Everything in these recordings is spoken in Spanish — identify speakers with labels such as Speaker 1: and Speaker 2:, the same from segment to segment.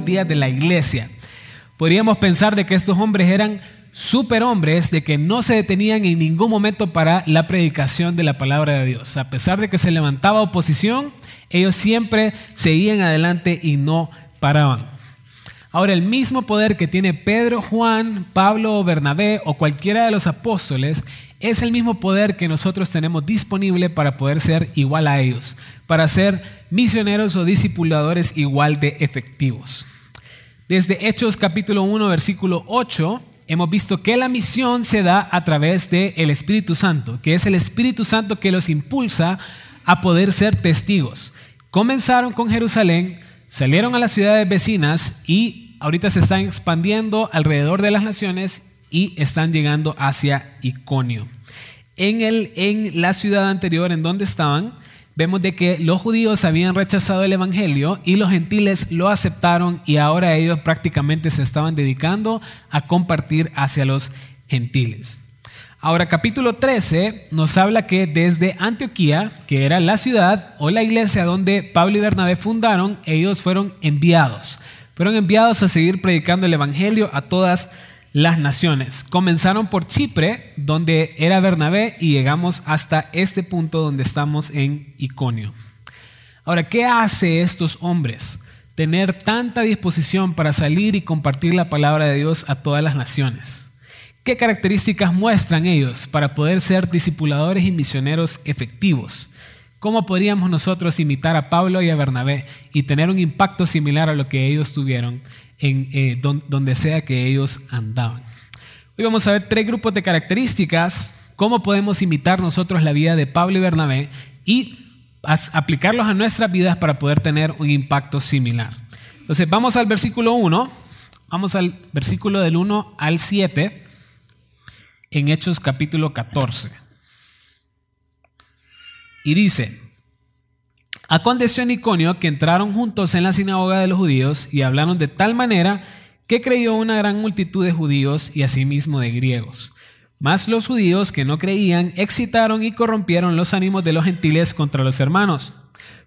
Speaker 1: días de la iglesia. Podríamos pensar de que estos hombres eran superhombres, de que no se detenían en ningún momento para la predicación de la palabra de Dios. A pesar de que se levantaba oposición, ellos siempre seguían adelante y no paraban. Ahora, el mismo poder que tiene Pedro, Juan, Pablo o Bernabé o cualquiera de los apóstoles es el mismo poder que nosotros tenemos disponible para poder ser igual a ellos, para ser misioneros o discipuladores igual de efectivos. Desde Hechos capítulo 1, versículo 8, hemos visto que la misión se da a través del el Espíritu Santo, que es el Espíritu Santo que los impulsa a poder ser testigos. Comenzaron con Jerusalén, salieron a las ciudades vecinas y ahorita se están expandiendo alrededor de las naciones y están llegando hacia Iconio. En, el, en la ciudad anterior en donde estaban, vemos de que los judíos habían rechazado el Evangelio y los gentiles lo aceptaron y ahora ellos prácticamente se estaban dedicando a compartir hacia los gentiles. Ahora capítulo 13 nos habla que desde Antioquía, que era la ciudad o la iglesia donde Pablo y Bernabé fundaron, ellos fueron enviados. Fueron enviados a seguir predicando el Evangelio a todas las naciones. Comenzaron por Chipre, donde era Bernabé, y llegamos hasta este punto donde estamos en Iconio. Ahora, ¿qué hace estos hombres? Tener tanta disposición para salir y compartir la palabra de Dios a todas las naciones. ¿Qué características muestran ellos para poder ser discipuladores y misioneros efectivos? ¿Cómo podríamos nosotros imitar a Pablo y a Bernabé y tener un impacto similar a lo que ellos tuvieron eh, donde sea que ellos andaban? Hoy vamos a ver tres grupos de características, cómo podemos imitar nosotros la vida de Pablo y Bernabé y aplicarlos a nuestras vidas para poder tener un impacto similar. Entonces vamos al versículo 1, vamos al versículo del 1 al 7 en Hechos capítulo 14. Y dice, aconteció en Iconio que entraron juntos en la sinagoga de los judíos y hablaron de tal manera que creyó una gran multitud de judíos y asimismo de griegos. Mas los judíos que no creían excitaron y corrompieron los ánimos de los gentiles contra los hermanos.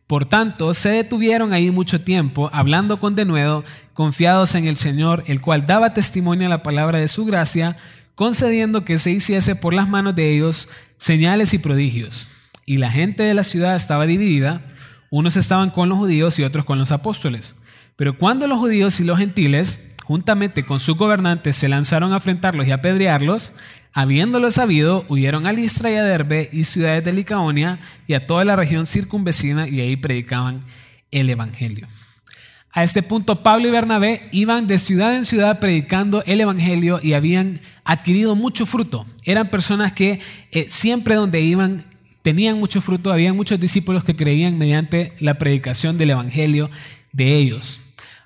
Speaker 1: Por tanto, se detuvieron ahí mucho tiempo, hablando con denuedo, confiados en el Señor, el cual daba testimonio a la palabra de su gracia, concediendo que se hiciese por las manos de ellos señales y prodigios y la gente de la ciudad estaba dividida, unos estaban con los judíos y otros con los apóstoles. Pero cuando los judíos y los gentiles, juntamente con sus gobernantes, se lanzaron a enfrentarlos y apedrearlos, habiéndolo sabido, huyeron a Listra y a Derbe y ciudades de Licaonia y a toda la región circunvecina y ahí predicaban el Evangelio. A este punto Pablo y Bernabé iban de ciudad en ciudad predicando el Evangelio y habían adquirido mucho fruto. Eran personas que eh, siempre donde iban tenían mucho fruto, había muchos discípulos que creían mediante la predicación del Evangelio de ellos.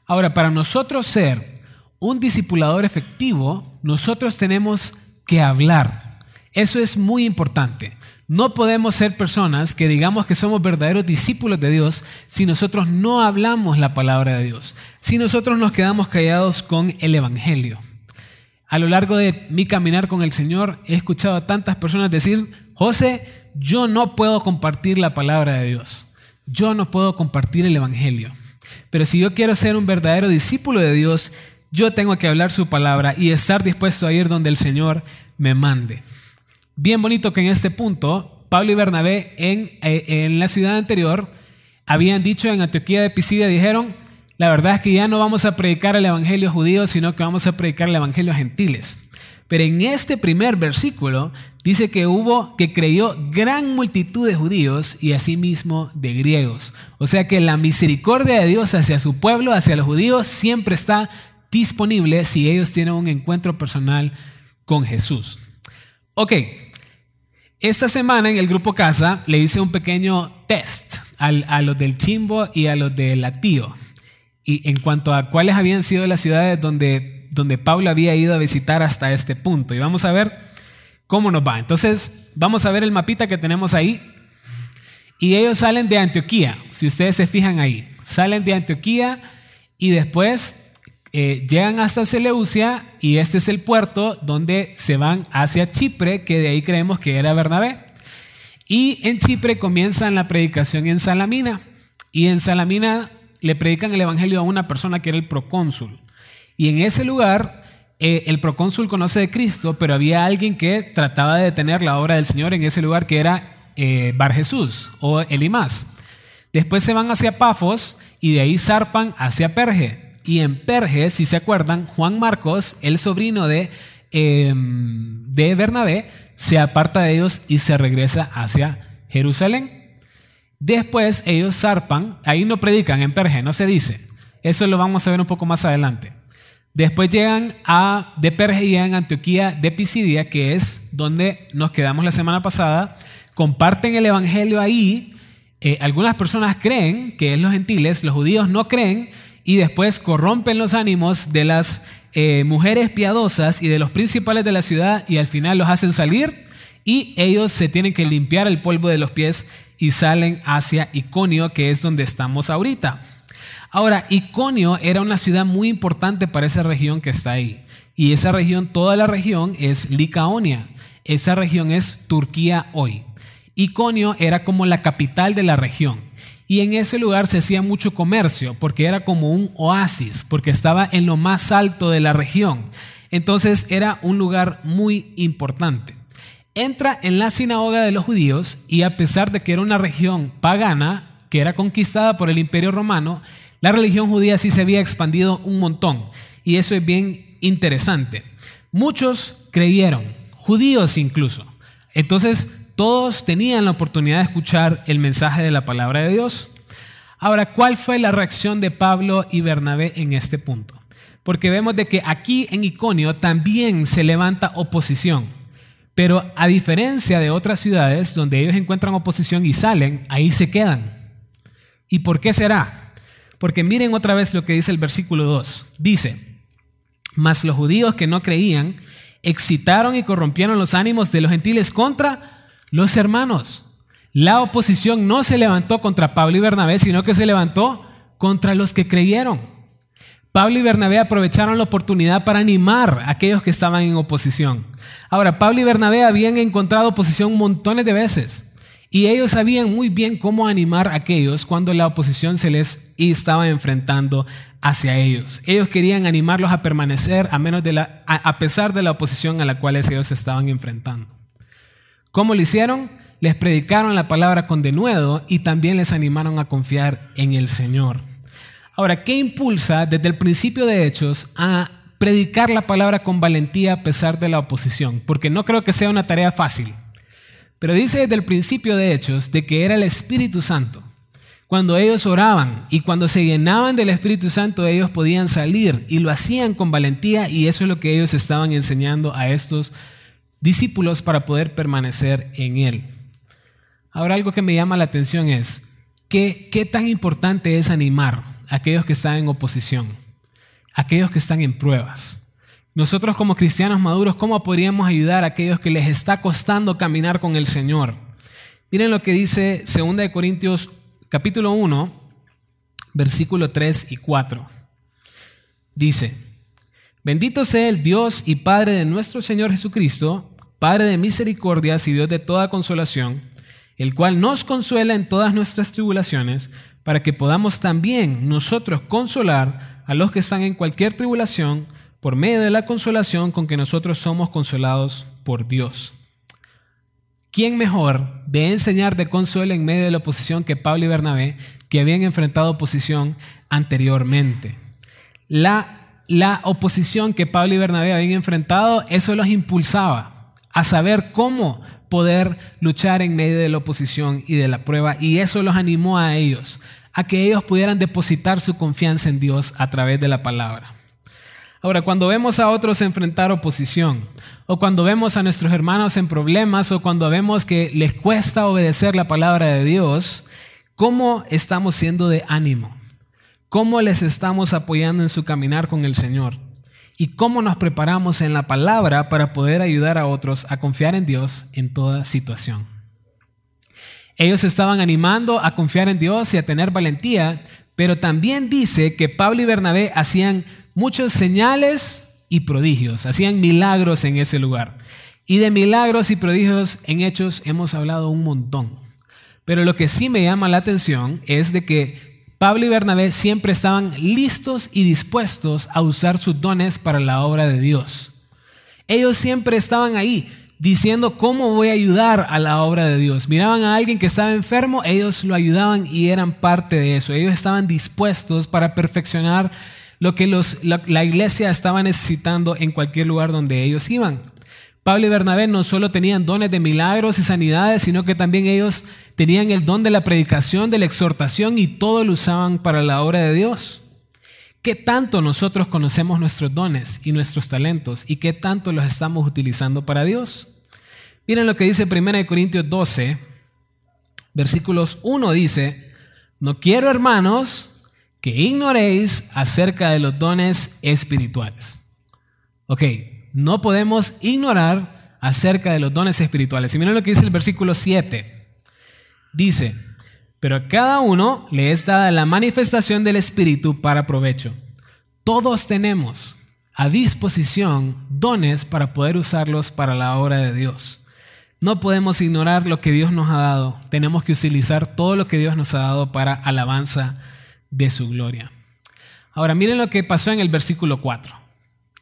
Speaker 1: Ahora, para nosotros ser un discipulador efectivo, nosotros tenemos que hablar. Eso es muy importante. No podemos ser personas que digamos que somos verdaderos discípulos de Dios si nosotros no hablamos la palabra de Dios, si nosotros nos quedamos callados con el Evangelio. A lo largo de mi caminar con el Señor he escuchado a tantas personas decir, José, yo no puedo compartir la palabra de Dios. Yo no puedo compartir el Evangelio. Pero si yo quiero ser un verdadero discípulo de Dios, yo tengo que hablar su palabra y estar dispuesto a ir donde el Señor me mande. Bien bonito que en este punto, Pablo y Bernabé en, eh, en la ciudad anterior habían dicho en Antioquía de Pisidia, dijeron, la verdad es que ya no vamos a predicar el Evangelio judío, sino que vamos a predicar el Evangelio gentiles. Pero en este primer versículo dice que hubo, que creyó gran multitud de judíos y asimismo de griegos. O sea que la misericordia de Dios hacia su pueblo, hacia los judíos, siempre está disponible si ellos tienen un encuentro personal con Jesús. Ok, esta semana en el grupo Casa le hice un pequeño test a los del Chimbo y a los del Latío. Y en cuanto a cuáles habían sido las ciudades donde donde Pablo había ido a visitar hasta este punto. Y vamos a ver cómo nos va. Entonces, vamos a ver el mapita que tenemos ahí. Y ellos salen de Antioquía, si ustedes se fijan ahí. Salen de Antioquía y después eh, llegan hasta Seleucia y este es el puerto donde se van hacia Chipre, que de ahí creemos que era Bernabé. Y en Chipre comienzan la predicación en Salamina. Y en Salamina le predican el Evangelio a una persona que era el procónsul. Y en ese lugar, eh, el procónsul conoce de Cristo, pero había alguien que trataba de detener la obra del Señor en ese lugar, que era eh, Bar Jesús o Elimás. Después se van hacia Pafos y de ahí zarpan hacia Perge. Y en Perge, si se acuerdan, Juan Marcos, el sobrino de, em, de Bernabé, se aparta de ellos y se regresa hacia Jerusalén. Después ellos zarpan, ahí no predican en Perge, no se dice. Eso lo vamos a ver un poco más adelante. Después llegan a, de Perge Antioquía de Pisidia, que es donde nos quedamos la semana pasada. Comparten el Evangelio ahí eh, algunas personas creen que es los gentiles, los judíos no creen y después corrompen los ánimos de las eh, mujeres piadosas y de los principales de la ciudad y al final los hacen salir y ellos se tienen que limpiar el polvo de los pies y salen hacia Iconio, que es donde estamos ahorita. Ahora, Iconio era una ciudad muy importante para esa región que está ahí. Y esa región, toda la región es Licaonia. Esa región es Turquía hoy. Iconio era como la capital de la región. Y en ese lugar se hacía mucho comercio, porque era como un oasis, porque estaba en lo más alto de la región. Entonces era un lugar muy importante. Entra en la sinagoga de los judíos y a pesar de que era una región pagana, que era conquistada por el imperio romano, la religión judía sí se había expandido un montón. Y eso es bien interesante. Muchos creyeron, judíos incluso. Entonces todos tenían la oportunidad de escuchar el mensaje de la palabra de Dios. Ahora, ¿cuál fue la reacción de Pablo y Bernabé en este punto? Porque vemos de que aquí en Iconio también se levanta oposición. Pero a diferencia de otras ciudades donde ellos encuentran oposición y salen, ahí se quedan. ¿Y por qué será? Porque miren otra vez lo que dice el versículo 2. Dice, mas los judíos que no creían excitaron y corrompieron los ánimos de los gentiles contra los hermanos. La oposición no se levantó contra Pablo y Bernabé, sino que se levantó contra los que creyeron. Pablo y Bernabé aprovecharon la oportunidad para animar a aquellos que estaban en oposición. Ahora, Pablo y Bernabé habían encontrado oposición montones de veces y ellos sabían muy bien cómo animar a aquellos cuando la oposición se les estaba enfrentando hacia ellos. Ellos querían animarlos a permanecer a, menos de la, a pesar de la oposición a la cual ellos se estaban enfrentando. ¿Cómo lo hicieron? Les predicaron la palabra con denuedo y también les animaron a confiar en el Señor. Ahora, ¿qué impulsa desde el principio de Hechos a predicar la palabra con valentía a pesar de la oposición? Porque no creo que sea una tarea fácil. Pero dice desde el principio de Hechos de que era el Espíritu Santo. Cuando ellos oraban y cuando se llenaban del Espíritu Santo, ellos podían salir y lo hacían con valentía y eso es lo que ellos estaban enseñando a estos discípulos para poder permanecer en Él. Ahora algo que me llama la atención es, ¿qué, qué tan importante es animar a aquellos que están en oposición, a aquellos que están en pruebas? Nosotros como cristianos maduros, ¿cómo podríamos ayudar a aquellos que les está costando caminar con el Señor? Miren lo que dice 2 Corintios capítulo 1, versículo 3 y 4. Dice, Bendito sea el Dios y Padre de nuestro Señor Jesucristo, Padre de misericordias y Dios de toda consolación, el cual nos consuela en todas nuestras tribulaciones, para que podamos también nosotros consolar a los que están en cualquier tribulación por medio de la consolación con que nosotros somos consolados por Dios. ¿Quién mejor de enseñar de consuelo en medio de la oposición que Pablo y Bernabé, que habían enfrentado oposición anteriormente? La la oposición que Pablo y Bernabé habían enfrentado, eso los impulsaba a saber cómo poder luchar en medio de la oposición y de la prueba. Y eso los animó a ellos, a que ellos pudieran depositar su confianza en Dios a través de la palabra. Ahora, cuando vemos a otros enfrentar oposición, o cuando vemos a nuestros hermanos en problemas, o cuando vemos que les cuesta obedecer la palabra de Dios, ¿cómo estamos siendo de ánimo? cómo les estamos apoyando en su caminar con el Señor y cómo nos preparamos en la palabra para poder ayudar a otros a confiar en Dios en toda situación. Ellos estaban animando a confiar en Dios y a tener valentía, pero también dice que Pablo y Bernabé hacían muchos señales y prodigios, hacían milagros en ese lugar. Y de milagros y prodigios en hechos hemos hablado un montón. Pero lo que sí me llama la atención es de que Pablo y Bernabé siempre estaban listos y dispuestos a usar sus dones para la obra de Dios. Ellos siempre estaban ahí diciendo cómo voy a ayudar a la obra de Dios. Miraban a alguien que estaba enfermo, ellos lo ayudaban y eran parte de eso. Ellos estaban dispuestos para perfeccionar lo que los, la, la iglesia estaba necesitando en cualquier lugar donde ellos iban. Pablo y Bernabé no solo tenían dones de milagros y sanidades, sino que también ellos tenían el don de la predicación, de la exhortación y todo lo usaban para la obra de Dios. ¿Qué tanto nosotros conocemos nuestros dones y nuestros talentos y qué tanto los estamos utilizando para Dios? Miren lo que dice 1 Corintios 12, versículos 1 dice, no quiero hermanos que ignoréis acerca de los dones espirituales. Ok, no podemos ignorar acerca de los dones espirituales. Y miren lo que dice el versículo 7. Dice, pero a cada uno le es dada la manifestación del Espíritu para provecho. Todos tenemos a disposición dones para poder usarlos para la obra de Dios. No podemos ignorar lo que Dios nos ha dado. Tenemos que utilizar todo lo que Dios nos ha dado para alabanza de su gloria. Ahora miren lo que pasó en el versículo 4.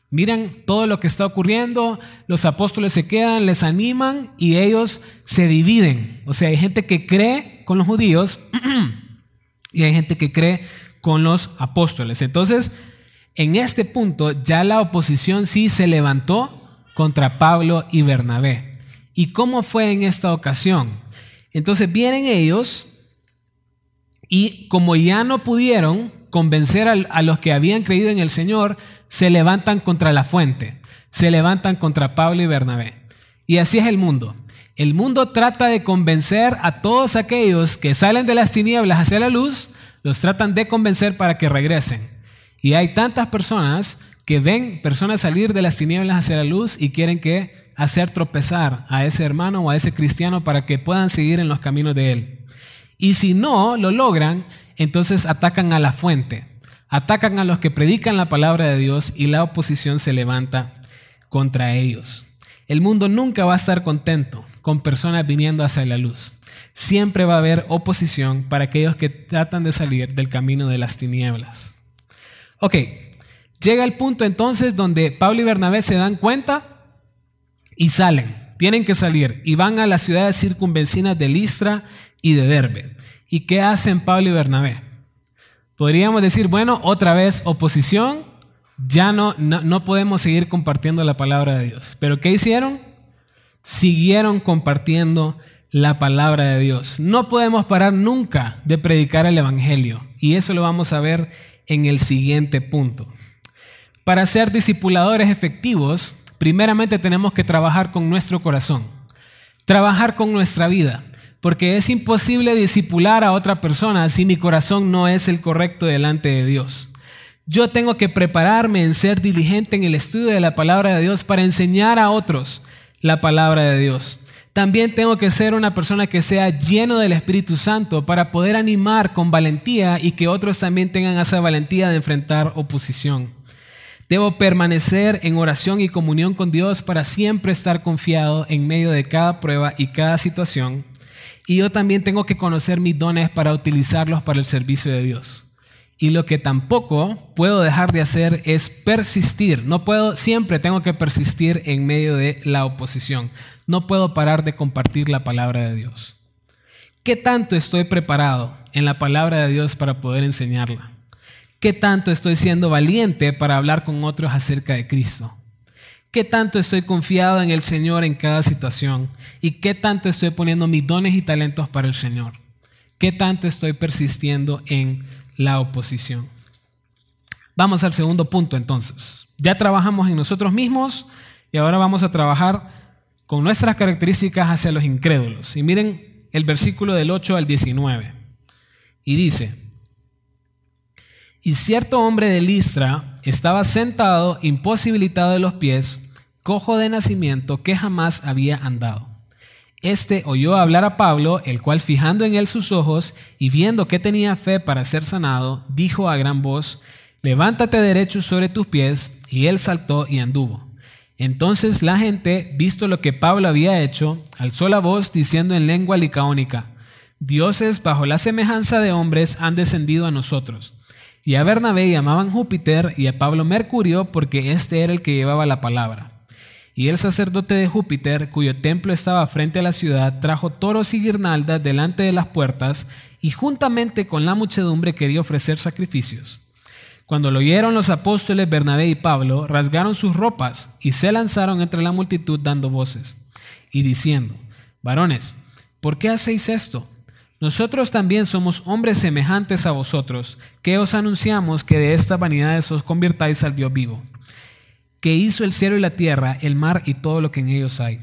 Speaker 1: Miran todo lo que está ocurriendo, los apóstoles se quedan, les animan y ellos se dividen. O sea, hay gente que cree con los judíos y hay gente que cree con los apóstoles. Entonces, en este punto ya la oposición sí se levantó contra Pablo y Bernabé. ¿Y cómo fue en esta ocasión? Entonces vienen ellos y como ya no pudieron convencer a, los que habían creído en el Señor, se levantan contra la fuente, se levantan contra Pablo y Bernabé. Y así es el mundo. El mundo trata de convencer a todos aquellos que salen de las tinieblas hacia la luz, los tratan de convencer para que regresen. Y hay tantas personas que ven personas salir de las tinieblas hacia la luz y quieren que hacer tropezar a ese hermano o a ese cristiano para que puedan seguir en los caminos de él. Y si no lo logran, entonces atacan a la fuente, atacan a los que predican la palabra de Dios y la oposición se levanta contra ellos. El mundo nunca va a estar contento con personas viniendo hacia la luz. Siempre va a haber oposición para aquellos que tratan de salir del camino de las tinieblas. Ok, llega el punto entonces donde Pablo y Bernabé se dan cuenta y salen. Tienen que salir y van a las ciudades circunvencinas de Listra y de Derbe. ¿Y qué hacen Pablo y Bernabé? Podríamos decir, bueno, otra vez oposición, ya no, no, podemos seguir compartiendo la palabra de Dios. Pero ¿qué hicieron? Siguieron compartiendo la palabra de Dios. No podemos parar nunca de predicar el Evangelio. Y eso lo vamos a ver en el siguiente punto. Para ser discipuladores efectivos, primeramente tenemos que trabajar con nuestro corazón, trabajar con nuestra vida porque es imposible disipular a otra persona si mi corazón no es el correcto delante de Dios. Yo tengo que prepararme en ser diligente en el estudio de la palabra de Dios para enseñar a otros la palabra de Dios. También tengo que ser una persona que sea lleno del Espíritu Santo para poder animar con valentía y que otros también tengan esa valentía de enfrentar oposición. Debo permanecer en oración y comunión con Dios para siempre estar confiado en medio de cada prueba y cada situación y yo también tengo que conocer mis dones para utilizarlos para el servicio de Dios. Y lo que tampoco puedo dejar de hacer es persistir. No puedo, siempre tengo que persistir en medio de la oposición. No puedo parar de compartir la palabra de Dios. ¿Qué tanto estoy preparado en la palabra de Dios para poder enseñarla? ¿Qué tanto estoy siendo valiente para hablar con otros acerca de Cristo? ¿Qué tanto estoy confiado en el Señor en cada situación? ¿Y qué tanto estoy poniendo mis dones y talentos para el Señor? ¿Qué tanto estoy persistiendo en la oposición? Vamos al segundo punto entonces. Ya trabajamos en nosotros mismos y ahora vamos a trabajar con nuestras características hacia los incrédulos. Y miren el versículo del 8 al 19. Y dice, y cierto hombre de Listra estaba sentado, imposibilitado de los pies, cojo de nacimiento, que jamás había andado. Este oyó hablar a Pablo, el cual fijando en él sus ojos y viendo que tenía fe para ser sanado, dijo a gran voz, levántate derecho sobre tus pies, y él saltó y anduvo. Entonces la gente, visto lo que Pablo había hecho, alzó la voz diciendo en lengua licaónica, Dioses bajo la semejanza de hombres han descendido a nosotros. Y a Bernabé llamaban Júpiter y a Pablo Mercurio porque este era el que llevaba la palabra. Y el sacerdote de Júpiter, cuyo templo estaba frente a la ciudad, trajo toros y guirnaldas delante de las puertas y juntamente con la muchedumbre quería ofrecer sacrificios. Cuando lo oyeron los apóstoles Bernabé y Pablo, rasgaron sus ropas y se lanzaron entre la multitud dando voces y diciendo, varones, ¿por qué hacéis esto? Nosotros también somos hombres semejantes a vosotros, que os anunciamos que de estas vanidades os convirtáis al Dios vivo, que hizo el cielo y la tierra, el mar y todo lo que en ellos hay.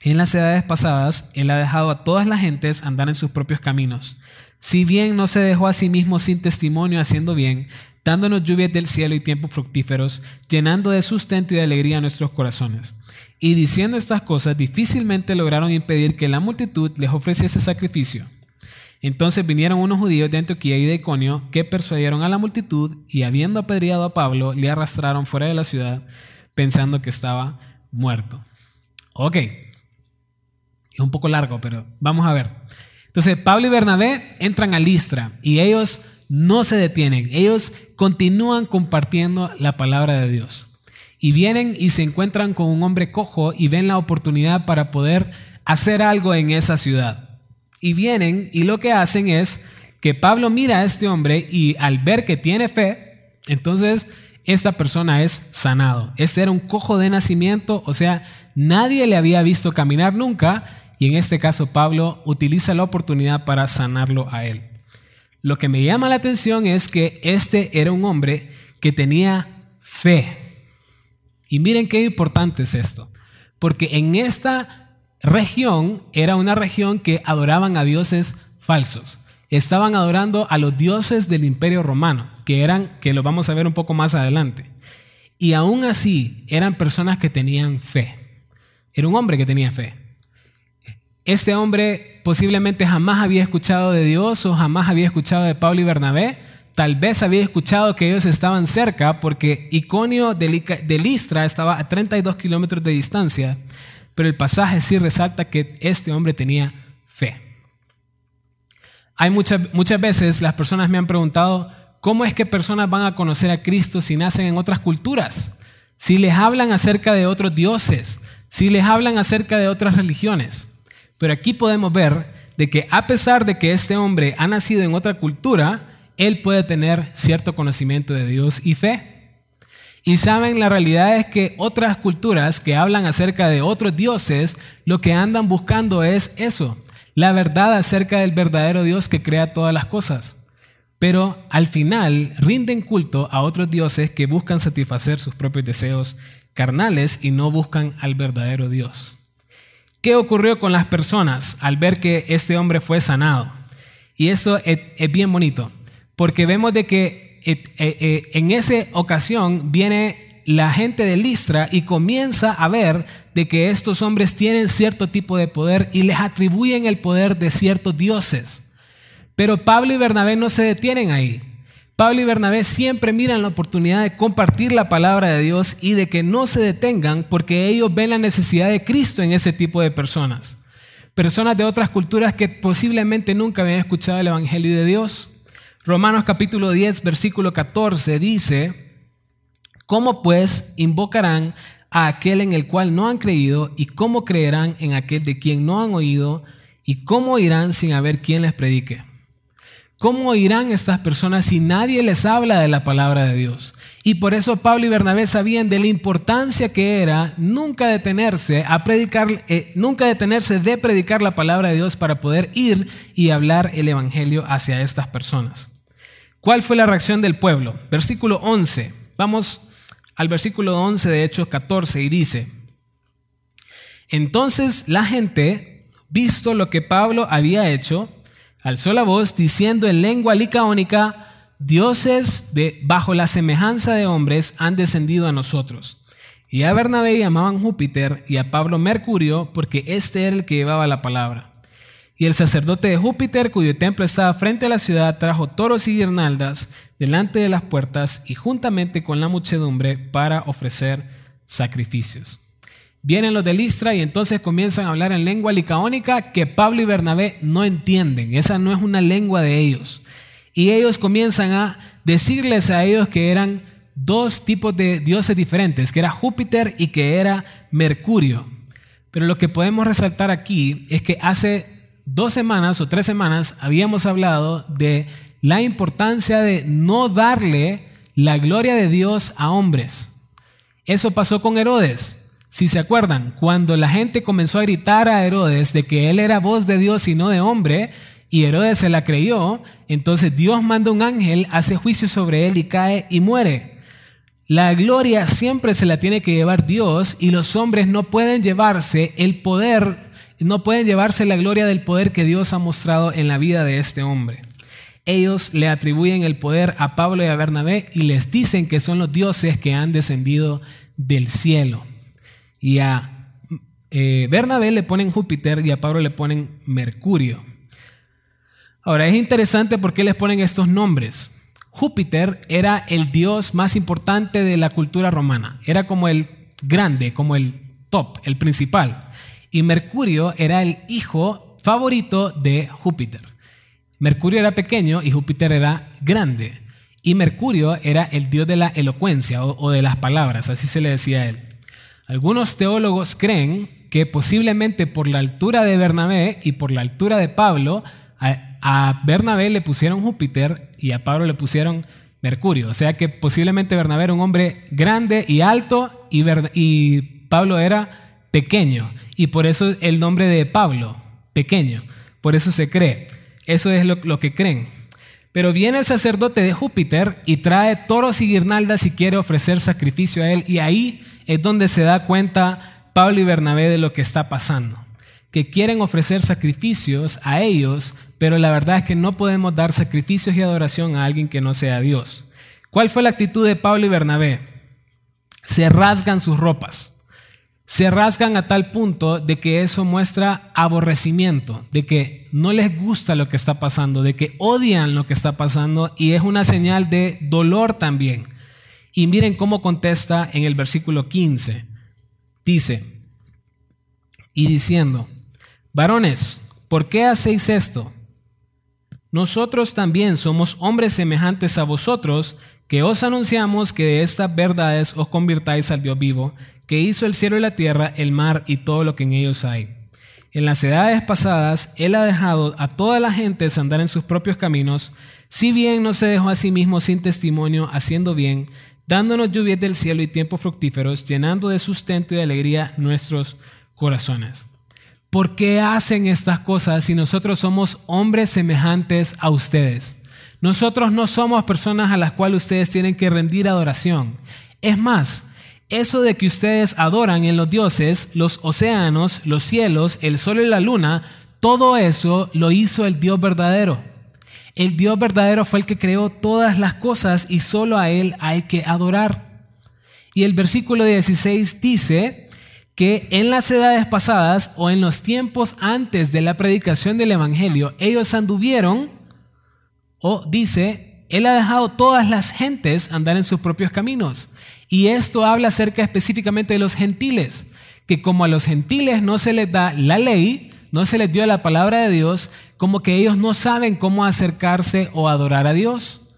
Speaker 1: En las edades pasadas, Él ha dejado a todas las gentes andar en sus propios caminos. Si bien no se dejó a sí mismo sin testimonio haciendo bien, dándonos lluvias del cielo y tiempos fructíferos, llenando de sustento y de alegría nuestros corazones. Y diciendo estas cosas, difícilmente lograron impedir que la multitud les ofreciese sacrificio. Entonces vinieron unos judíos de Antioquía y de Iconio que persuadieron a la multitud y habiendo apedreado a Pablo, le arrastraron fuera de la ciudad pensando que estaba muerto. Ok, es un poco largo, pero vamos a ver. Entonces Pablo y Bernabé entran a Listra y ellos no se detienen, ellos continúan compartiendo la palabra de Dios. Y vienen y se encuentran con un hombre cojo y ven la oportunidad para poder hacer algo en esa ciudad. Y vienen y lo que hacen es que Pablo mira a este hombre y al ver que tiene fe, entonces esta persona es sanado. Este era un cojo de nacimiento, o sea, nadie le había visto caminar nunca y en este caso Pablo utiliza la oportunidad para sanarlo a él. Lo que me llama la atención es que este era un hombre que tenía fe. Y miren qué importante es esto, porque en esta región era una región que adoraban a dioses falsos. Estaban adorando a los dioses del imperio romano, que eran, que lo vamos a ver un poco más adelante. Y aún así eran personas que tenían fe. Era un hombre que tenía fe. Este hombre posiblemente jamás había escuchado de Dios o jamás había escuchado de Pablo y Bernabé, Tal vez había escuchado que ellos estaban cerca porque Iconio de Listra estaba a 32 kilómetros de distancia, pero el pasaje sí resalta que este hombre tenía fe. Hay muchas, muchas veces las personas me han preguntado, ¿cómo es que personas van a conocer a Cristo si nacen en otras culturas? Si les hablan acerca de otros dioses, si les hablan acerca de otras religiones. Pero aquí podemos ver de que a pesar de que este hombre ha nacido en otra cultura, él puede tener cierto conocimiento de Dios y fe. Y saben, la realidad es que otras culturas que hablan acerca de otros dioses, lo que andan buscando es eso, la verdad acerca del verdadero Dios que crea todas las cosas. Pero al final rinden culto a otros dioses que buscan satisfacer sus propios deseos carnales y no buscan al verdadero Dios. ¿Qué ocurrió con las personas al ver que este hombre fue sanado? Y eso es, bien bonito porque vemos de que eh, eh, eh, en esa ocasión viene la gente de Listra y comienza a ver de que estos hombres tienen cierto tipo de poder y les atribuyen el poder de ciertos dioses. Pero Pablo y Bernabé no se detienen ahí. Pablo y Bernabé siempre miran la oportunidad de compartir la palabra de Dios y de que no se detengan porque ellos ven la necesidad de Cristo en ese tipo de personas. Personas de otras culturas que posiblemente nunca habían escuchado el Evangelio de Dios Romanos capítulo 10, versículo 14 dice, ¿cómo pues invocarán a aquel en el cual no han creído y cómo creerán en aquel de quien no han oído y cómo irán sin haber quien les predique? ¿Cómo irán estas personas si nadie les habla de la palabra de Dios? Y por eso Pablo y Bernabé sabían de la importancia que era nunca detenerse a predicar, eh, nunca detenerse de predicar la palabra de Dios para poder ir y hablar el evangelio hacia estas personas. ¿Cuál fue la reacción del pueblo? Versículo 11. Vamos al versículo 11 de Hechos 14 y dice, entonces la gente, visto lo que Pablo había hecho, alzó la voz diciendo en lengua licaónica, dioses de, bajo la semejanza de hombres han descendido a nosotros. Y a Bernabé llamaban Júpiter y a Pablo Mercurio porque este era el que llevaba la palabra. Y el sacerdote de Júpiter, cuyo templo estaba frente a la ciudad, trajo toros y guirnaldas delante de las puertas y juntamente con la muchedumbre para ofrecer sacrificios. Vienen los de Listra y entonces comienzan a hablar en lengua licaónica que Pablo y Bernabé no entienden. Esa no es una lengua de ellos. Y ellos comienzan a decirles a ellos que eran dos tipos de dioses diferentes, que era Júpiter y que era Mercurio. Pero lo que podemos resaltar aquí es que hace dos semanas o tres semanas habíamos hablado de la importancia de no darle la gloria de Dios a hombres. Eso pasó con Herodes. Si se acuerdan, cuando la gente comenzó a gritar a Herodes de que él era voz de Dios y no de hombre, y Herodes se la creyó, entonces Dios manda un ángel, hace juicio sobre él y cae y muere. La gloria siempre se la tiene que llevar Dios y los hombres no pueden llevarse el poder, no pueden llevarse la gloria del poder que Dios ha mostrado en la vida de este hombre. Ellos le atribuyen el poder a Pablo y a Bernabé y les dicen que son los dioses que han descendido del cielo. Y a eh, Bernabé le ponen Júpiter y a Pablo le ponen Mercurio. Ahora, es interesante por qué les ponen estos nombres. Júpiter era el dios más importante de la cultura romana. Era como el grande, como el top, el principal. Y Mercurio era el hijo favorito de Júpiter. Mercurio era pequeño y Júpiter era grande. Y Mercurio era el dios de la elocuencia o, de las palabras, así se le decía a él. Algunos teólogos creen que posiblemente por la altura de Bernabé y por la altura de Pablo, a Bernabé le pusieron Júpiter y a Pablo le pusieron Mercurio. O sea que posiblemente Bernabé era un hombre grande y alto y, y Pablo era pequeño. Y por eso el nombre de Pablo, pequeño. Por eso se cree. Eso es lo, que creen. Pero viene el sacerdote de Júpiter y trae toros y guirnaldas y quiere ofrecer sacrificio a él. Y ahí es donde se da cuenta Pablo y Bernabé de lo que está pasando. Que quieren ofrecer sacrificios a ellos pero la verdad es que no podemos dar sacrificios y adoración a alguien que no sea Dios. ¿Cuál fue la actitud de Pablo y Bernabé? Se rasgan sus ropas. Se rasgan a tal punto de que eso muestra aborrecimiento, de que no les gusta lo que está pasando, de que odian lo que está pasando y es una señal de dolor también. Y miren cómo contesta en el versículo 15. Dice, y diciendo, varones, ¿por qué hacéis esto? Nosotros también somos hombres semejantes a vosotros, que os anunciamos que de estas verdades os convirtáis al Dios vivo, que hizo el cielo y la tierra, el mar y todo lo que en ellos hay. En las edades pasadas, Él ha dejado a toda la gente andar en sus propios caminos, si bien no se dejó a sí mismo sin testimonio, haciendo bien, dándonos lluvias del cielo y tiempos fructíferos, llenando de sustento y de alegría nuestros corazones. ¿Por qué hacen estas cosas si nosotros somos hombres semejantes a ustedes? Nosotros no somos personas a las cuales ustedes tienen que rendir adoración. Es más, eso de que ustedes adoran en los dioses, los océanos, los cielos, el sol y la luna, todo eso lo hizo el Dios verdadero. El Dios verdadero fue el que creó todas las cosas y solo a Él hay que adorar. Y el versículo 16 dice, que en las edades pasadas o en los tiempos antes de la predicación del Evangelio, ellos anduvieron, o dice, Él ha dejado todas las gentes andar en sus propios caminos. Y esto habla acerca específicamente de los gentiles, que como a los gentiles no se les da la ley, no se les dio la palabra de Dios, como que ellos no saben cómo acercarse o adorar a Dios.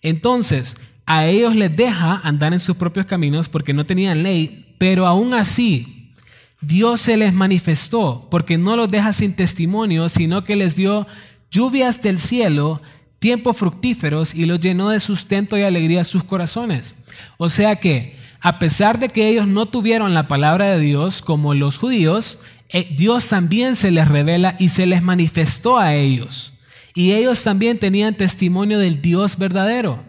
Speaker 1: Entonces, a ellos les deja andar en sus propios caminos porque no tenían ley, pero aún así Dios se les manifestó porque no los deja sin testimonio, sino que les dio lluvias del cielo, tiempos fructíferos y los llenó de sustento y alegría sus corazones. O sea que, a pesar de que ellos no tuvieron la palabra de Dios como los judíos, eh, Dios también se les revela y se les manifestó a ellos. Y ellos también tenían testimonio del Dios verdadero.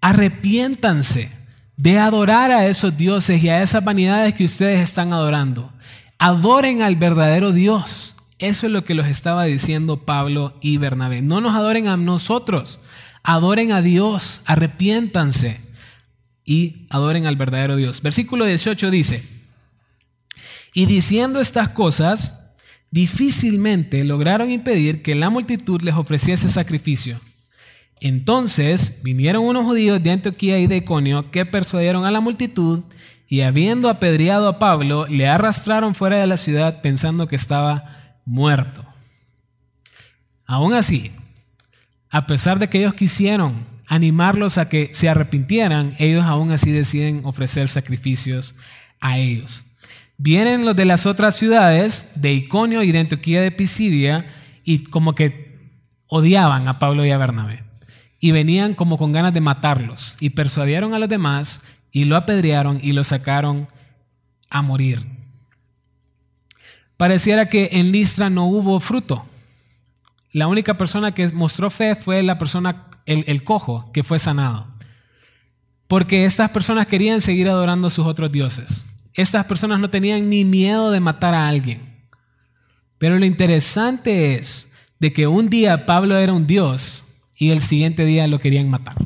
Speaker 1: Arrepiéntanse de adorar a esos dioses y a esas vanidades que ustedes están adorando. Adoren al verdadero Dios. Eso es lo que los estaba diciendo Pablo y Bernabé. No nos adoren a nosotros, adoren a Dios, arrepiéntanse y adoren al verdadero Dios. Versículo 18 dice, y diciendo estas cosas, difícilmente lograron impedir que la multitud les ofreciese sacrificio. Entonces vinieron unos judíos de Antioquía y de Iconio que persuadieron a la multitud y habiendo apedreado a Pablo, le arrastraron fuera de la ciudad pensando que estaba muerto. Aún así, a pesar de que ellos quisieron animarlos a que se arrepintieran, ellos aún así deciden ofrecer sacrificios a ellos. Vienen los de las otras ciudades, de Iconio y de Antioquía de Pisidia, y como que odiaban a Pablo y a Bernabé. Y venían como con ganas de matarlos, y persuadieron a los demás, y lo apedrearon y lo sacaron a morir. Pareciera que en Listra no hubo fruto. La única persona que mostró fe fue la persona, el, cojo, que fue sanado. Porque estas personas querían seguir adorando a sus otros dioses. Estas personas no tenían ni miedo de matar a alguien. Pero lo interesante es de que un día Pablo era un dios y el siguiente día lo querían matar.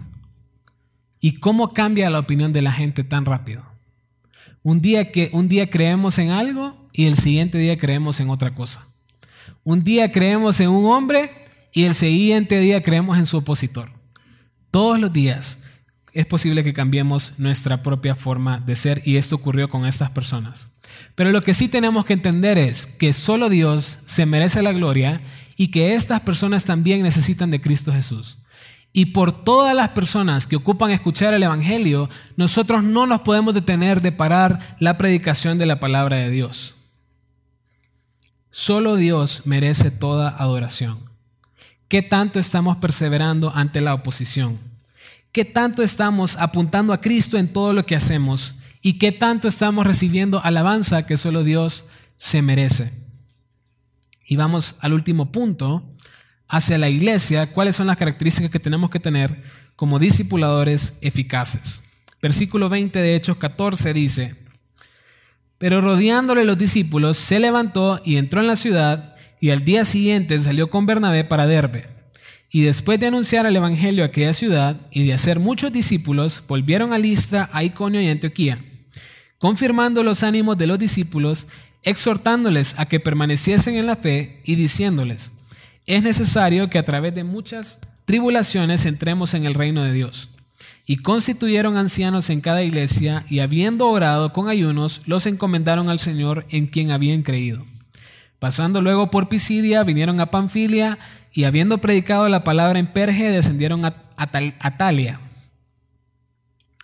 Speaker 1: ¿Y cómo cambia la opinión de la gente tan rápido? Un día que un día creemos en algo y el siguiente día creemos en otra cosa. Un día creemos en un hombre y el siguiente día creemos en su opositor. Todos los días es posible que cambiemos nuestra propia forma de ser y esto ocurrió con estas personas. Pero lo que sí tenemos que entender es que solo Dios se merece la gloria y que estas personas también necesitan de Cristo Jesús. Y por todas las personas que ocupan escuchar el Evangelio, nosotros no nos podemos detener de parar la predicación de la palabra de Dios. Solo Dios merece toda adoración. ¿Qué tanto estamos perseverando ante la oposición? ¿Qué tanto estamos apuntando a Cristo en todo lo que hacemos? ¿Y qué tanto estamos recibiendo alabanza que solo Dios se merece? Y vamos al último punto, hacia la iglesia, cuáles son las características que tenemos que tener como discipuladores eficaces. Versículo 20 de Hechos 14 dice, pero rodeándole los discípulos, se levantó y entró en la ciudad, y al día siguiente salió con Bernabé para Derbe. Y después de anunciar el Evangelio a aquella ciudad y de hacer muchos discípulos, volvieron a Listra, a Iconio y Antioquía, confirmando los ánimos de los discípulos, exhortándoles a que permaneciesen en la fe y diciéndoles, es necesario que a través de muchas tribulaciones entremos en el reino de Dios. Y constituyeron ancianos en cada iglesia y habiendo orado con ayunos, los encomendaron al Señor en quien habían creído. Pasando luego por Pisidia, vinieron a Panfilia y habiendo predicado la palabra en Perge, descendieron a, Atalia.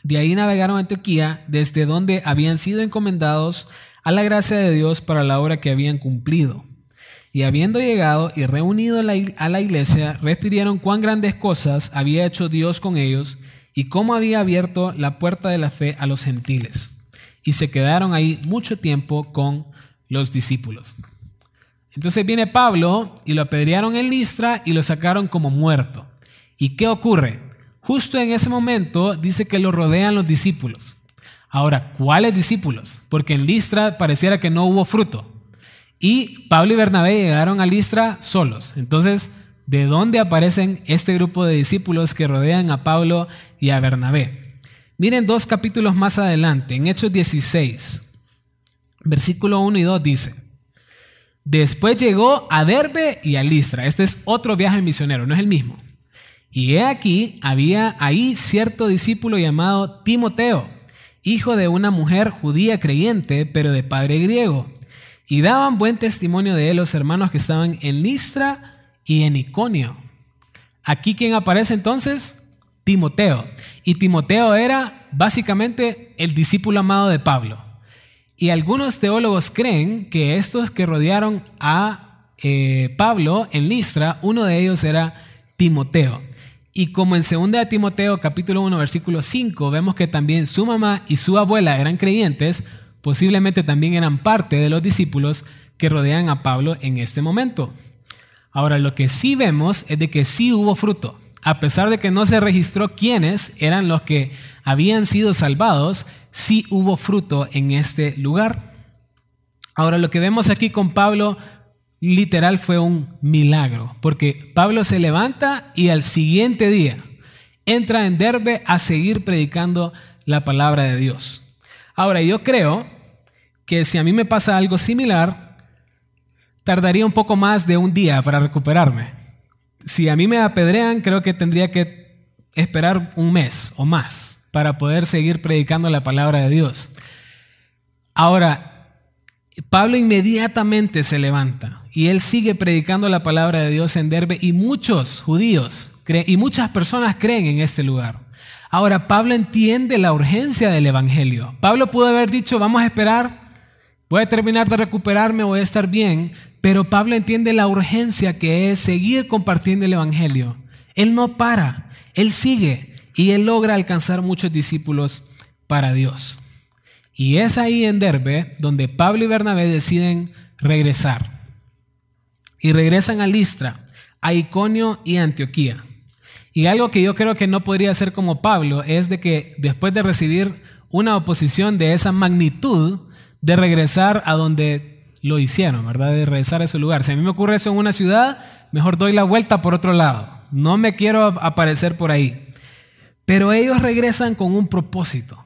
Speaker 1: De ahí navegaron a Antioquía, desde donde habían sido encomendados a la gracia de Dios para la obra que habían cumplido. Y habiendo llegado y reunido a la iglesia, refirieron cuán grandes cosas había hecho Dios con ellos y cómo había abierto la puerta de la fe a los gentiles. Y se quedaron ahí mucho tiempo con los discípulos. Entonces viene Pablo y lo apedrearon en Listra y lo sacaron como muerto. ¿Y qué ocurre? Justo en ese momento dice que lo rodean los discípulos. Ahora, ¿cuáles discípulos? Porque en Listra pareciera que no hubo fruto. Y Pablo y Bernabé llegaron a Listra solos. Entonces, ¿de dónde aparecen este grupo de discípulos que rodean a Pablo y a Bernabé? Miren dos capítulos más adelante, en Hechos 16, versículo 1 y 2 dice, Después llegó a Derbe y a Listra. Este es otro viaje misionero, no es el mismo. Y he aquí, había ahí cierto discípulo llamado Timoteo, hijo de una mujer judía creyente, pero de padre griego. Y daban buen testimonio de él los hermanos que estaban en Listra y en Iconio. Aquí quien aparece entonces, Timoteo. Y Timoteo era básicamente el discípulo amado de Pablo. Y algunos teólogos creen que estos que rodearon a eh, Pablo en Listra, uno de ellos era Timoteo. Y como en 2 de Timoteo capítulo 1 versículo 5 vemos que también su mamá y su abuela eran creyentes, posiblemente también eran parte de los discípulos que rodean a Pablo en este momento. Ahora lo que sí vemos es de que sí hubo fruto. A pesar de que no se registró quiénes eran los que habían sido salvados, sí hubo fruto en este lugar. Ahora lo que vemos aquí con Pablo literal fue un milagro, porque Pablo se levanta y al siguiente día entra en Derbe a seguir predicando la palabra de Dios. Ahora yo creo que si a mí me pasa algo similar, tardaría un poco más de un día para recuperarme. Si a mí me apedrean, creo que tendría que esperar un mes o más para poder seguir predicando la palabra de Dios. Ahora, Pablo inmediatamente se levanta y él sigue predicando la palabra de Dios en Derbe y muchos judíos y muchas personas creen en este lugar. Ahora, Pablo entiende la urgencia del Evangelio. Pablo pudo haber dicho, vamos a esperar, voy a terminar de recuperarme, voy a estar bien, pero Pablo entiende la urgencia que es seguir compartiendo el Evangelio. Él no para, él sigue y él logra alcanzar muchos discípulos para Dios. Y es ahí en Derbe donde Pablo y Bernabé deciden regresar. Y regresan a Listra, a Iconio y Antioquía. Y algo que yo creo que no podría ser como Pablo es de que después de recibir una oposición de esa magnitud, de regresar a donde lo hicieron, ¿verdad? De regresar a ese lugar. Si a mí me ocurre eso en una ciudad, mejor doy la vuelta por otro lado. No me quiero aparecer por ahí. Pero ellos regresan con un propósito.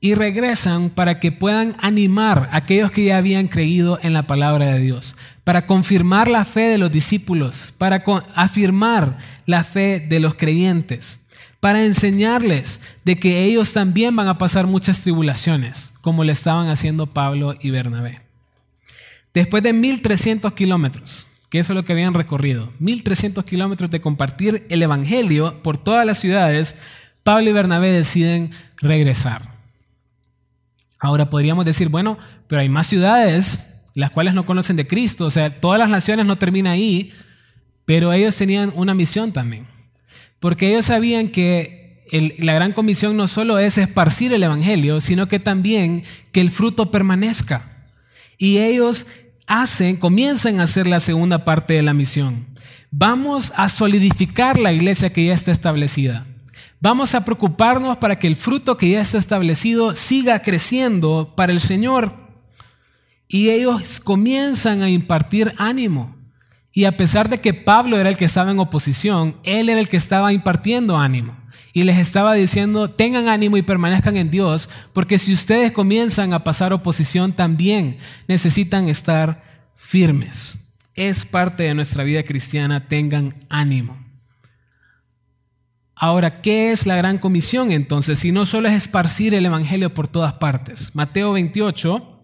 Speaker 1: Y regresan para que puedan animar a aquellos que ya habían creído en la palabra de Dios, para confirmar la fe de los discípulos, para afirmar la fe de los creyentes, para enseñarles de que ellos también van a pasar muchas tribulaciones, como le estaban haciendo Pablo y Bernabé. Después de 1300 kilómetros, que eso es lo que habían recorrido, 1300 kilómetros de compartir el Evangelio por todas las ciudades, Pablo y Bernabé deciden regresar. Ahora podríamos decir, bueno, pero hay más ciudades las cuales no conocen de Cristo. O sea, todas las naciones no terminan ahí, pero ellos tenían una misión también. Porque ellos sabían que la gran comisión no solo es esparcir el Evangelio, sino que también que el fruto permanezca. Y ellos hacen, comienzan a hacer la segunda parte de la misión. Vamos a solidificar la iglesia que ya está establecida. Vamos a preocuparnos para que el fruto que ya está establecido siga creciendo para el Señor. Y ellos comienzan a impartir ánimo. Y a pesar de que Pablo era el que estaba en oposición, él era el que estaba impartiendo ánimo. Y les estaba diciendo, tengan ánimo y permanezcan en Dios, porque si ustedes comienzan a pasar oposición, también necesitan estar firmes. Es parte de nuestra vida cristiana, tengan ánimo. Ahora, ¿qué es la gran comisión entonces? Si no solo es esparcir el Evangelio por todas partes. Mateo 28,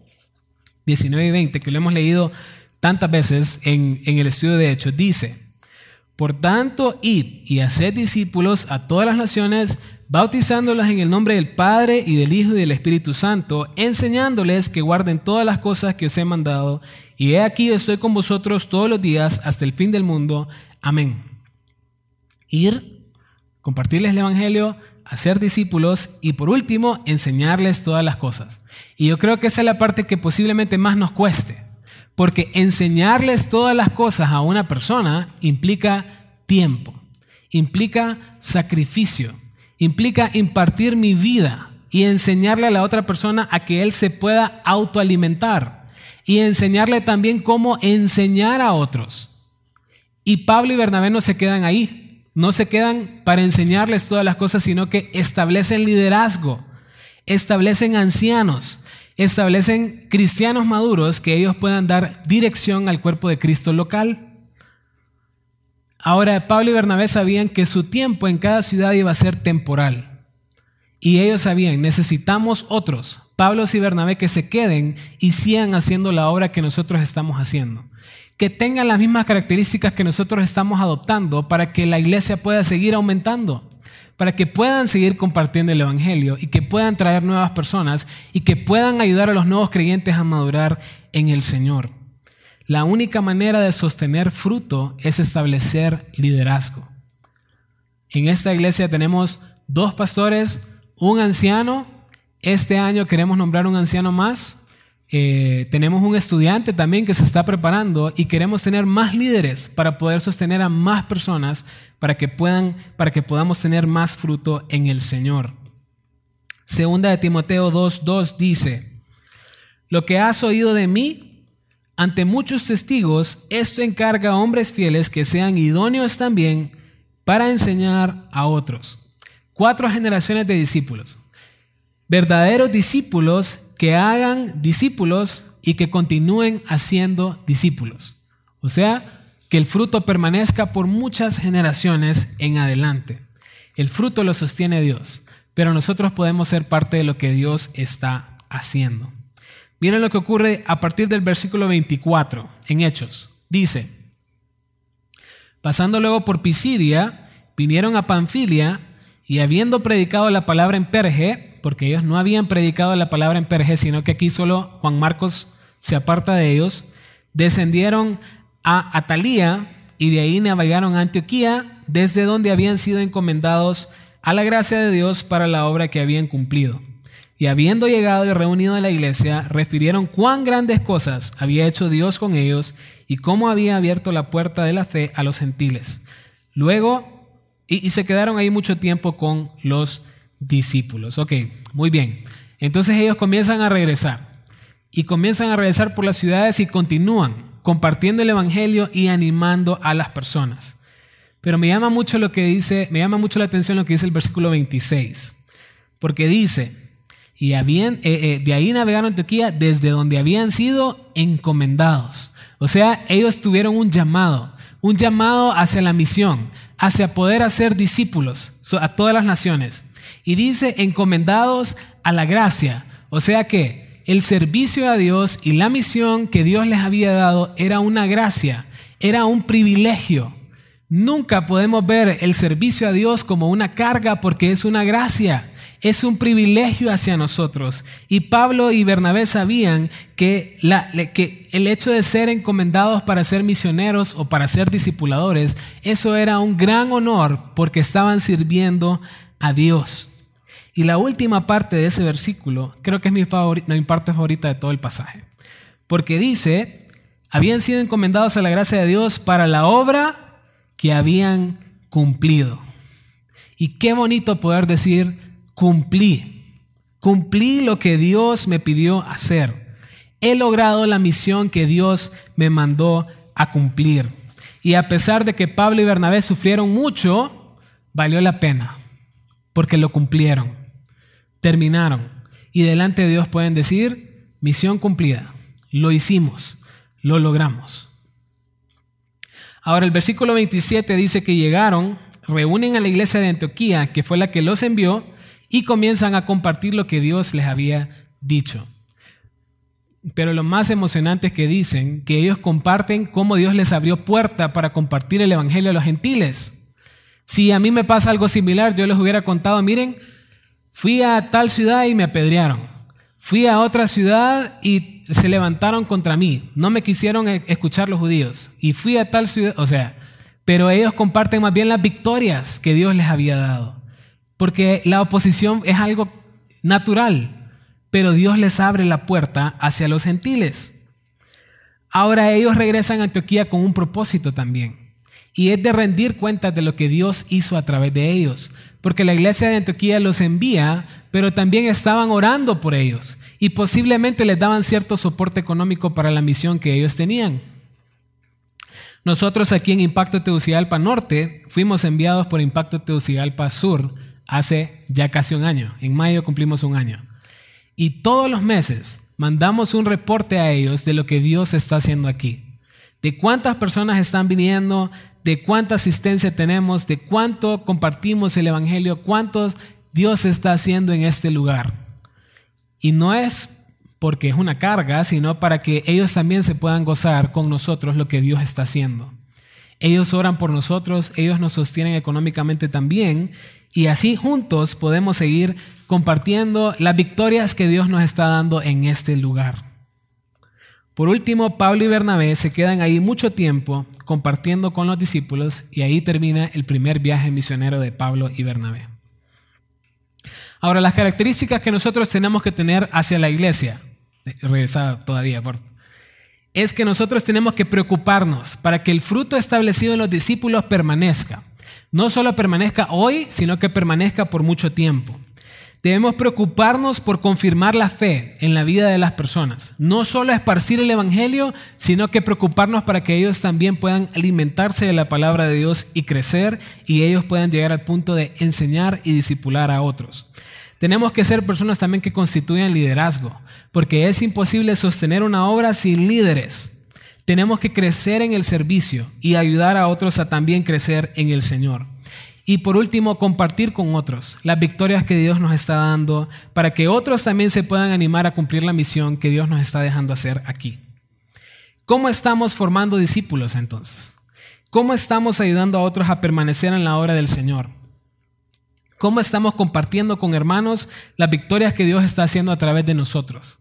Speaker 1: 19 y 20, que lo hemos leído tantas veces en, el estudio de Hechos, dice, por tanto, id y haced discípulos a todas las naciones, bautizándolas en el nombre del Padre y del Hijo y del Espíritu Santo, enseñándoles que guarden todas las cosas que os he mandado, y he aquí estoy con vosotros todos los días hasta el fin del mundo. Amén. Ir, compartirles el Evangelio, hacer discípulos y por último, enseñarles todas las cosas. Y yo creo que esa es la parte que posiblemente más nos cueste, porque enseñarles todas las cosas a una persona implica tiempo, implica sacrificio, implica impartir mi vida y enseñarle a la otra persona a que él se pueda autoalimentar y enseñarle también cómo enseñar a otros. Y Pablo y Bernabé no se quedan ahí, no se quedan para enseñarles todas las cosas, sino que establecen liderazgo, establecen ancianos, establecen cristianos maduros que ellos puedan dar dirección al cuerpo de Cristo local. Ahora, Pablo y Bernabé sabían que su tiempo en cada ciudad iba a ser temporal. Y ellos sabían, necesitamos otros, Pablo y Bernabé, que se queden y sigan haciendo la obra que nosotros estamos haciendo. Que tengan las mismas características que nosotros estamos adoptando para que la iglesia pueda seguir aumentando para que puedan seguir compartiendo el Evangelio y que puedan traer nuevas personas y que puedan ayudar a los nuevos creyentes a madurar en el Señor. La única manera de sostener fruto es establecer liderazgo. En esta iglesia tenemos dos pastores, un anciano. Este año queremos nombrar un anciano más eh, tenemos un estudiante también que se está preparando y queremos tener más líderes para poder sostener a más personas para que puedan, para que podamos tener más fruto en el Señor. Segunda de Timoteo 2:2 dice: Lo que has oído de mí ante muchos testigos, esto encarga a hombres fieles que sean idóneos también para enseñar a otros. Cuatro generaciones de discípulos. Verdaderos discípulos que hagan discípulos y que continúen haciendo discípulos. O sea, que el fruto permanezca por muchas generaciones en adelante. El fruto lo sostiene Dios, pero nosotros podemos ser parte de lo que Dios está haciendo. Miren lo que ocurre a partir del versículo 24 en Hechos. Dice, pasando luego por Pisidia, vinieron a Panfilia y habiendo predicado la palabra en Perge, porque ellos no habían predicado la palabra en Perge, sino que aquí solo Juan Marcos se aparta de ellos, descendieron a Atalía y de ahí navegaron a Antioquía, desde donde habían sido encomendados a la gracia de Dios para la obra que habían cumplido. Y habiendo llegado y reunido en la iglesia, refirieron cuán grandes cosas había hecho Dios con ellos y cómo había abierto la puerta de la fe a los gentiles. Luego, y, y se quedaron ahí mucho tiempo con los discípulos. Ok, muy bien. Entonces ellos comienzan a regresar y comienzan a regresar por las ciudades y continúan compartiendo el Evangelio y animando a las personas. Pero me llama mucho lo que dice, me llama mucho la atención lo que dice el versículo 26, porque dice, y habían, eh, eh, de ahí navegaron a Antioquía desde donde habían sido encomendados. O sea, ellos tuvieron un llamado, un llamado hacia la misión, hacia poder hacer discípulos a todas las naciones. Y dice encomendados a la gracia. O sea que el servicio a Dios y la misión que Dios les había dado era una gracia, era un privilegio. Nunca podemos ver el servicio a Dios como una carga porque es una gracia es un privilegio hacia nosotros. Y Pablo y Bernabé sabían que, el hecho de ser encomendados para ser misioneros o para ser discipuladores, eso era un gran honor porque estaban sirviendo a Dios. Y la última parte de ese versículo creo que es mi, mi parte favorita de todo el pasaje. Porque dice, habían sido encomendados a la gracia de Dios para la obra que habían cumplido. Y qué bonito poder decir, cumplí. Cumplí lo que Dios me pidió hacer. He logrado la misión que Dios me mandó a cumplir. Y a pesar de que Pablo y Bernabé sufrieron mucho, valió la pena, porque lo cumplieron, terminaron. Y delante de Dios pueden decir, misión cumplida, lo hicimos, lo logramos. Ahora el versículo 27 dice que llegaron, reúnen a la iglesia de Antioquía, que fue la que los envió, y comienzan a compartir lo que Dios les había dicho. Pero lo más emocionante es que dicen que ellos comparten cómo Dios les abrió puerta para compartir el Evangelio a los gentiles. Si a mí me pasa algo similar, yo les hubiera contado, miren, fui a tal ciudad y me apedrearon. Fui a otra ciudad y se levantaron contra mí. No me quisieron e-, escuchar los judíos. Y fui a tal ciudad, o sea, pero ellos comparten más bien las victorias que Dios les había dado porque la oposición es algo natural, pero Dios les abre la puerta hacia los gentiles. Ahora ellos regresan a Antioquía con un propósito también, y es de rendir cuentas de lo que Dios hizo a través de ellos, porque la iglesia de Antioquía los envía, pero también estaban orando por ellos, y posiblemente les daban cierto soporte económico para la misión que ellos tenían. Nosotros aquí en Impacto Tegucigalpa Norte fuimos enviados por Impacto Tegucigalpa Sur hace ya casi un año. En mayo cumplimos un año. Y todos los meses mandamos un reporte a ellos de lo que Dios está haciendo aquí. De cuántas personas están viniendo, de cuánta asistencia tenemos, de cuánto compartimos el Evangelio, cuántos Dios está haciendo en este lugar. Y no es porque es una carga, sino para que ellos también se puedan gozar con nosotros lo que Dios está haciendo. Ellos oran por nosotros, ellos nos sostienen económicamente también y así juntos podemos seguir compartiendo las victorias que Dios nos está dando en este lugar. Por último, Pablo y Bernabé se quedan ahí mucho tiempo compartiendo con los discípulos y ahí termina el primer viaje misionero de Pablo y Bernabé. Ahora, las características que nosotros tenemos que tener hacia la iglesia, regresada todavía, por, es que nosotros tenemos que preocuparnos para que el fruto establecido en los discípulos permanezca no solo permanezca hoy, sino que permanezca por mucho tiempo. Debemos preocuparnos por confirmar la fe en la vida de las personas. No solo esparcir el Evangelio, sino que preocuparnos para que ellos también puedan alimentarse de la palabra de Dios y crecer y ellos puedan llegar al punto de enseñar y discipular a otros. Tenemos que ser personas también que constituyan liderazgo, porque es imposible sostener una obra sin líderes. Tenemos que crecer en el servicio y ayudar a otros a también crecer en el Señor. Y por último, compartir con otros las victorias que Dios nos está dando para que otros también se puedan animar a cumplir la misión que Dios nos está dejando hacer aquí. ¿Cómo estamos formando discípulos entonces? ¿Cómo estamos ayudando a otros a permanecer en la obra del Señor? ¿Cómo estamos compartiendo con hermanos las victorias que Dios está haciendo a través de nosotros?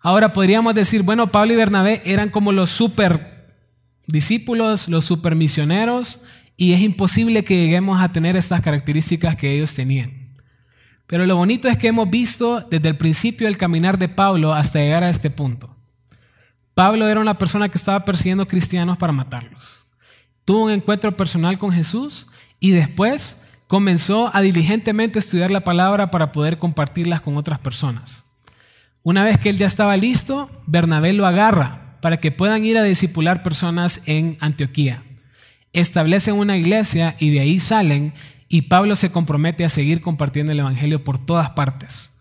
Speaker 1: Ahora podríamos decir, bueno, Pablo y Bernabé eran como los super discípulos, los super misioneros, y es imposible que lleguemos a tener estas características que ellos tenían. Pero lo bonito es que hemos visto desde el principio el caminar de Pablo hasta llegar a este punto. Pablo era una persona que estaba persiguiendo cristianos para matarlos. Tuvo un encuentro personal con Jesús y después comenzó a diligentemente estudiar la palabra para poder compartirlas con otras personas. Una vez que él ya estaba listo, Bernabé lo agarra para que puedan ir a discipular personas en Antioquía. Establecen una iglesia y de ahí salen y Pablo se compromete a seguir compartiendo el Evangelio por todas partes.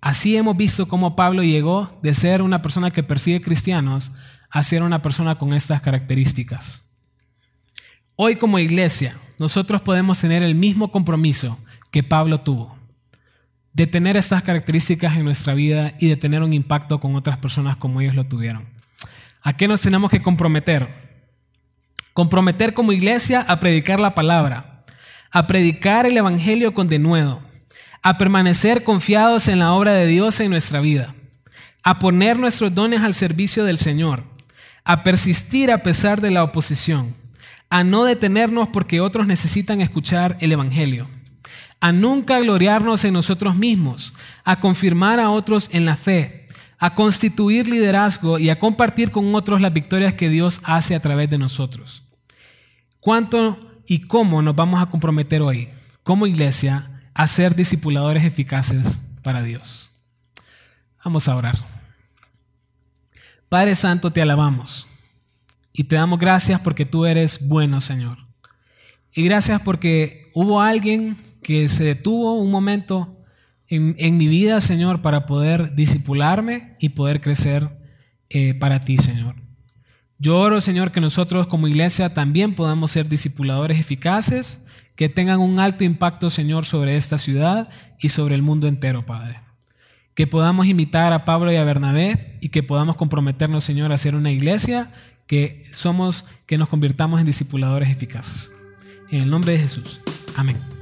Speaker 1: Así hemos visto cómo Pablo llegó de ser una persona que persigue cristianos a ser una persona con estas características. Hoy como iglesia, nosotros podemos tener el mismo compromiso que Pablo tuvo de tener estas características en nuestra vida y de tener un impacto con otras personas como ellos lo tuvieron. ¿A qué nos tenemos que comprometer? Comprometer como iglesia a predicar la palabra, a predicar el Evangelio con denuedo, a permanecer confiados en la obra de Dios en nuestra vida, a poner nuestros dones al servicio del Señor, a persistir a pesar de la oposición, a no detenernos porque otros necesitan escuchar el Evangelio a nunca gloriarnos en nosotros mismos, a confirmar a otros en la fe, a constituir liderazgo y a compartir con otros las victorias que Dios hace a través de nosotros. ¿Cuánto y cómo nos vamos a comprometer hoy como iglesia a ser discipuladores eficaces para Dios? Vamos a orar. Padre Santo, te alabamos y te damos gracias porque tú eres bueno, Señor. Y gracias porque hubo alguien que se detuvo un momento en, mi vida, Señor, para poder disipularme y poder crecer eh, para ti, Señor. Yo oro, Señor, que nosotros como iglesia también podamos ser discipuladores eficaces, que tengan un alto impacto, Señor, sobre esta ciudad y sobre el mundo entero, Padre. Que podamos imitar a Pablo y a Bernabé y que podamos comprometernos, Señor, a ser una iglesia que somos, que nos convirtamos en discipuladores eficaces. En el nombre de Jesús. Amén.